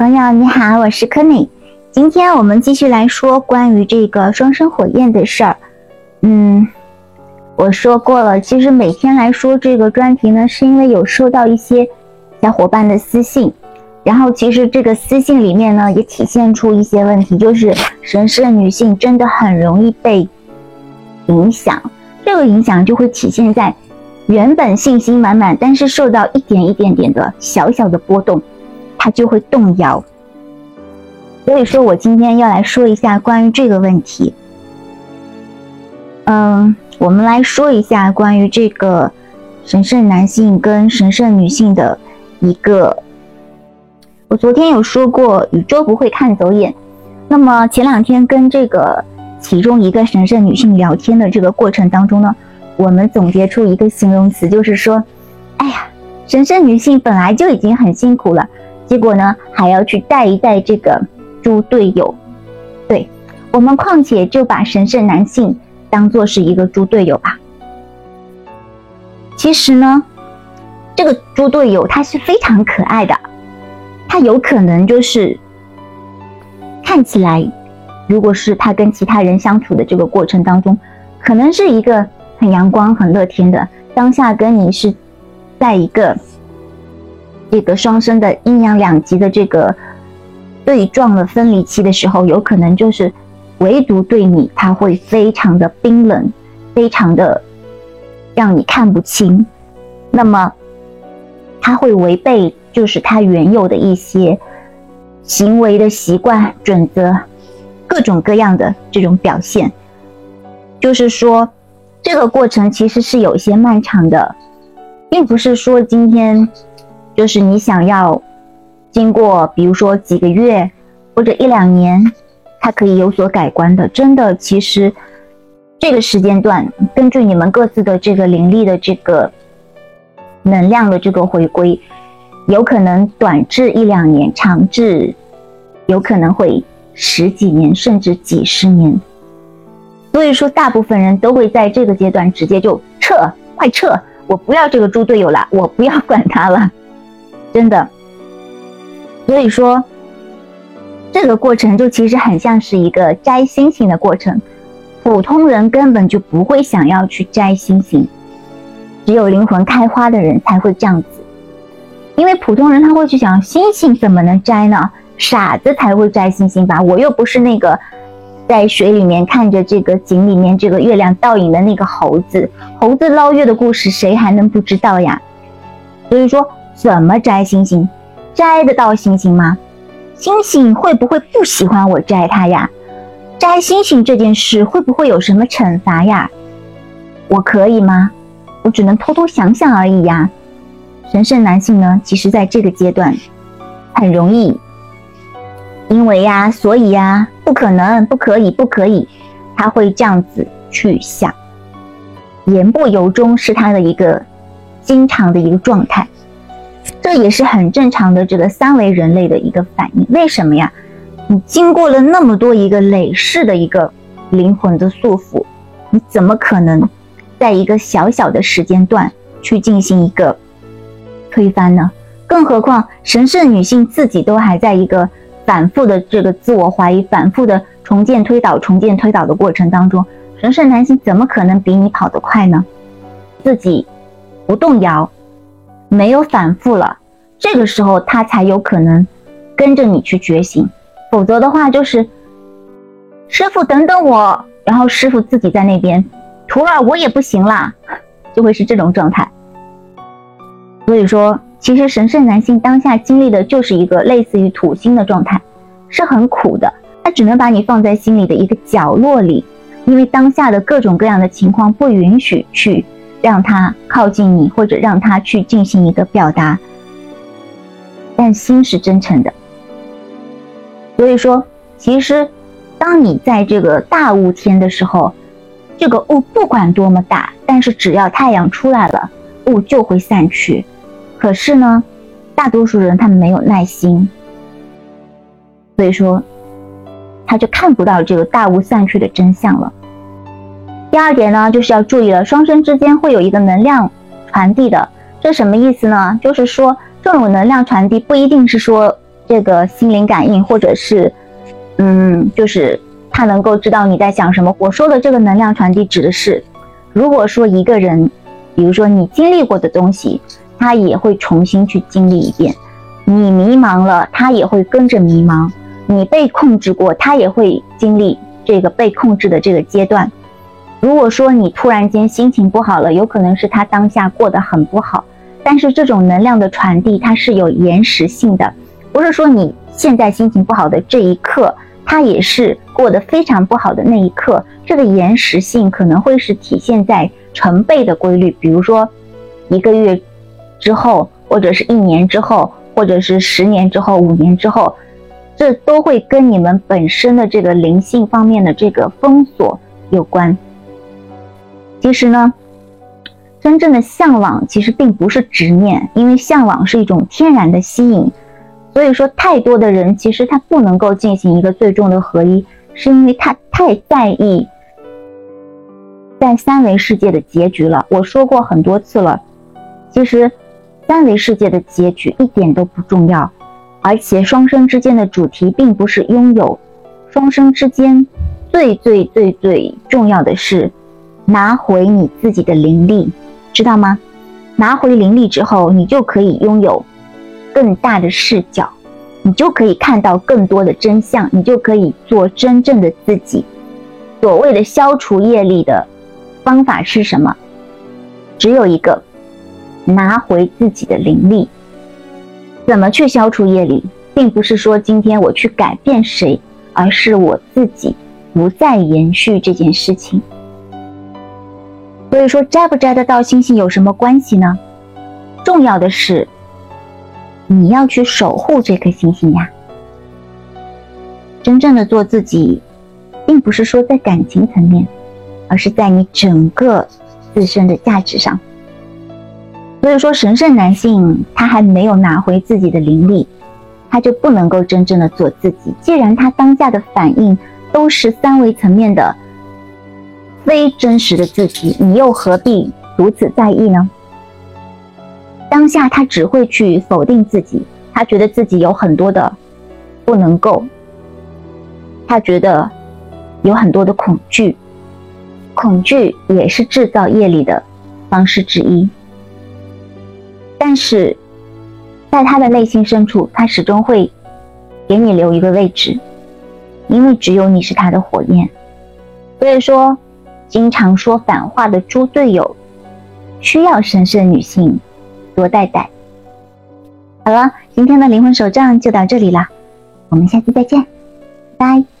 朋友你好，我是柯内。今天我们继续来说关于这个双生火焰的事儿。嗯，我说过了，其实每天来说这个专题呢，是因为有收到一些小伙伴的私信，然后其实这个私信里面呢，也体现出一些问题，就是神圣女性真的很容易被影响，这个影响就会体现在原本信心满满，但是受到一点一点点的小小的波动。它就会动摇，所以说我今天要来说一下关于这个问题。嗯，我们来说一下关于这个神圣男性跟神圣女性的一个。我昨天有说过，宇宙不会看走眼。那么前两天跟这个其中一个神圣女性聊天的这个过程当中呢，我们总结出一个形容词，就是说，哎呀，神圣女性本来就已经很辛苦了。结果呢，还要去带一带这个猪队友，对我们，况且就把神圣男性当做是一个猪队友吧。其实呢，这个猪队友他是非常可爱的，他有可能就是看起来，如果是他跟其他人相处的这个过程当中，可能是一个很阳光、很乐天的，当下跟你是在一个。这个双生的阴阳两极的这个对撞的分离期的时候，有可能就是唯独对你他会非常的冰冷，非常的让你看不清。那么他会违背就是他原有的一些行为的习惯准则，各种各样的这种表现。就是说，这个过程其实是有些漫长的，并不是说今天。就是你想要经过，比如说几个月或者一两年，它可以有所改观的。真的，其实这个时间段，根据你们各自的这个灵力的这个能量的这个回归，有可能短至一两年，长至有可能会十几年甚至几十年。所以说，大部分人都会在这个阶段直接就撤，快撤！我不要这个猪队友了，我不要管他了。真的，所以说，这个过程就其实很像是一个摘星星的过程。普通人根本就不会想要去摘星星，只有灵魂开花的人才会这样子。因为普通人他会去想，星星怎么能摘呢？傻子才会摘星星吧？我又不是那个在水里面看着这个井里面这个月亮倒影的那个猴子。猴子捞月的故事，谁还能不知道呀？所以说。怎么摘星星？摘得到星星吗？星星会不会不喜欢我摘它呀？摘星星这件事会不会有什么惩罚呀？我可以吗？我只能偷偷想想而已呀。神圣男性呢？其实在这个阶段很容易，因为呀，所以呀，不可能，不可以，不可以，他会这样子去想，言不由衷是他的一个经常的一个状态。这也是很正常的，这个三维人类的一个反应。为什么呀？你经过了那么多一个累世的一个灵魂的束缚，你怎么可能在一个小小的时间段去进行一个推翻呢？更何况神圣女性自己都还在一个反复的这个自我怀疑、反复的重建推导、重建推导的过程当中，神圣男性怎么可能比你跑得快呢？自己不动摇。没有反复了，这个时候他才有可能跟着你去觉醒，否则的话就是师傅等等我，然后师傅自己在那边，徒儿我也不行啦，就会是这种状态。所以说，其实神圣男性当下经历的就是一个类似于土星的状态，是很苦的，他只能把你放在心里的一个角落里，因为当下的各种各样的情况不允许去。让他靠近你，或者让他去进行一个表达，但心是真诚的。所以说，其实当你在这个大雾天的时候，这个雾不管多么大，但是只要太阳出来了，雾就会散去。可是呢，大多数人他们没有耐心，所以说他就看不到这个大雾散去的真相了。第二点呢，就是要注意了，双生之间会有一个能量传递的，这什么意思呢？就是说这种能量传递不一定是说这个心灵感应，或者是，嗯，就是他能够知道你在想什么。我说的这个能量传递指的是，如果说一个人，比如说你经历过的东西，他也会重新去经历一遍。你迷茫了，他也会跟着迷茫；你被控制过，他也会经历这个被控制的这个阶段。如果说你突然间心情不好了，有可能是他当下过得很不好。但是这种能量的传递，它是有延时性的，不是说你现在心情不好的这一刻，它也是过得非常不好的那一刻。这个延时性可能会是体现在成倍的规律，比如说一个月之后，或者是一年之后，或者是十年之后、五年之后，这都会跟你们本身的这个灵性方面的这个封锁有关。其实呢。真正的向往其实并不是执念，因为向往是一种天然的吸引。所以说，太多的人其实他不能够进行一个最终的合一，是因为他太在意在三维世界的结局了。我说过很多次了，其实三维世界的结局一点都不重要，而且双生之间的主题并不是拥有，双生之间最最最最重要的是拿回你自己的灵力。知道吗？拿回灵力之后，你就可以拥有更大的视角，你就可以看到更多的真相，你就可以做真正的自己。所谓的消除业力的方法是什么？只有一个，拿回自己的灵力。怎么去消除业力，并不是说今天我去改变谁，而是我自己不再延续这件事情。所以说摘不摘得到星星有什么关系呢？重要的是你要去守护这颗星星呀。真正的做自己，并不是说在感情层面，而是在你整个自身的价值上。所以说神圣男性他还没有拿回自己的灵力，他就不能够真正的做自己。既然他当下的反应都是三维层面的。非真实的自己，你又何必如此在意呢？当下他只会去否定自己，他觉得自己有很多的不能够，他觉得有很多的恐惧，恐惧也是制造业力的方式之一。但是，在他的内心深处，他始终会给你留一个位置，因为只有你是他的火焰。所以说。经常说反话的猪队友，需要神圣女性多带带。好了，今天的灵魂手账就到这里了，我们下期再见，拜拜。